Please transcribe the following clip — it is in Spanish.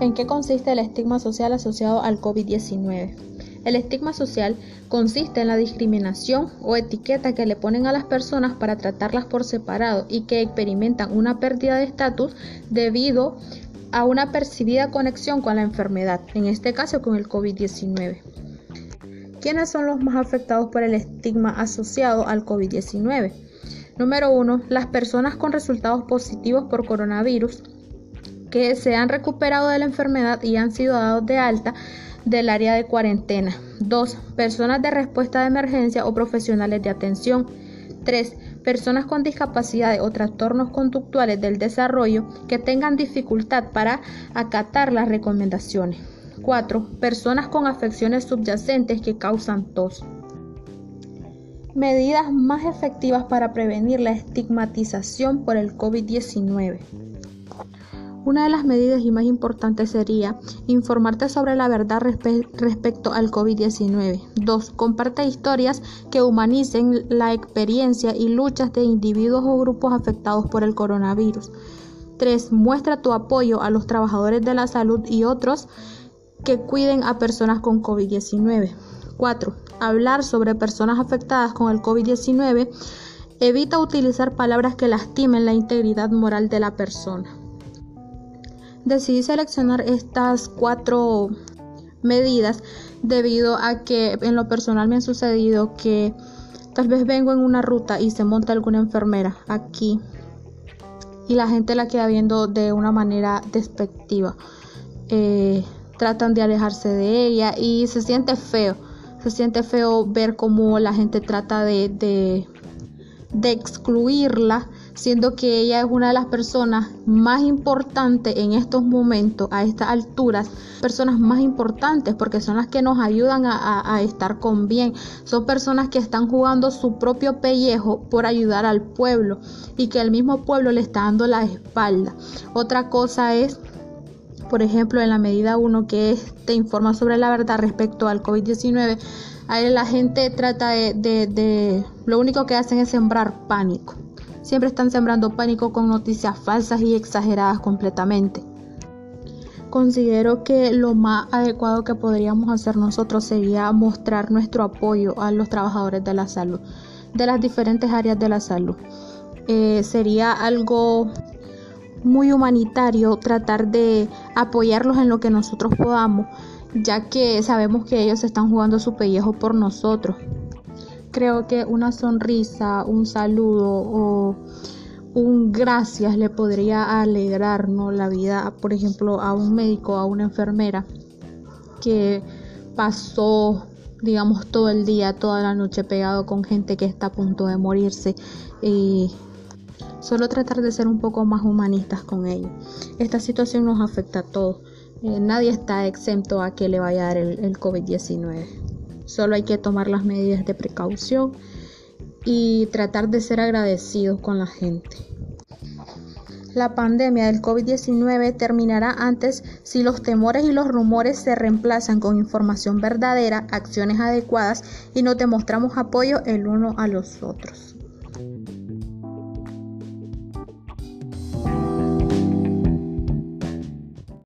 ¿En qué consiste el estigma social asociado al COVID-19? El estigma social consiste en la discriminación o etiqueta que le ponen a las personas para tratarlas por separado y que experimentan una pérdida de estatus debido a una percibida conexión con la enfermedad, en este caso con el COVID-19. ¿Quiénes son los más afectados por el estigma asociado al COVID-19? Número 1. Las personas con resultados positivos por coronavirus que se han recuperado de la enfermedad y han sido dados de alta del área de cuarentena. 2. Personas de respuesta de emergencia o profesionales de atención. 3. Personas con discapacidades o trastornos conductuales del desarrollo que tengan dificultad para acatar las recomendaciones. 4. Personas con afecciones subyacentes que causan tos. Medidas más efectivas para prevenir la estigmatización por el COVID-19. Una de las medidas y más importantes sería informarte sobre la verdad respecto al COVID-19. 2. Comparte historias que humanicen la experiencia y luchas de individuos o grupos afectados por el coronavirus. 3. Muestra tu apoyo a los trabajadores de la salud y otros que cuiden a personas con COVID-19. 4. Hablar sobre personas afectadas con el COVID-19. Evita utilizar palabras que lastimen la integridad moral de la persona. Decidí seleccionar estas cuatro medidas debido a que en lo personal me ha sucedido que tal vez vengo en una ruta y se monta alguna enfermera aquí y la gente la queda viendo de una manera despectiva. Eh, tratan de alejarse de ella y se siente feo. Se siente feo ver cómo la gente trata de, de, de excluirla siendo que ella es una de las personas más importantes en estos momentos, a estas alturas, personas más importantes porque son las que nos ayudan a, estar con bien, son personas que están jugando su propio pellejo por ayudar al pueblo y que el mismo pueblo le está dando la espalda. Otra cosa es por ejemplo, en la medida 1 que te informa sobre la verdad respecto al COVID-19, ahí la gente trata de, lo único que hacen es sembrar pánico. Siempre están sembrando pánico con noticias falsas y exageradas completamente. Considero que lo más adecuado que podríamos hacer nosotros sería mostrar nuestro apoyo a los trabajadores de la salud, de las diferentes áreas de la salud. Eh, sería algo muy humanitario tratar de apoyarlos en lo que nosotros podamos, ya que sabemos que ellos están jugando su pellejo por nosotros creo que una sonrisa, un saludo o un gracias le podría alegrar la vida, por ejemplo, a un médico, a una enfermera que pasó, digamos, todo el día, toda la noche pegado con gente que está a punto de morirse. Y solo tratar de ser un poco más humanistas con ellos. Esta situación nos afecta a todos. Eh, nadie está exento a que le vaya a dar el COVID-19. Solo hay que tomar las medidas de precaución y tratar de ser agradecidos con la gente. La pandemia del COVID-19 terminará antes si los temores y los rumores se reemplazan con información verdadera, acciones adecuadas y nos demostramos apoyo el uno a los otros.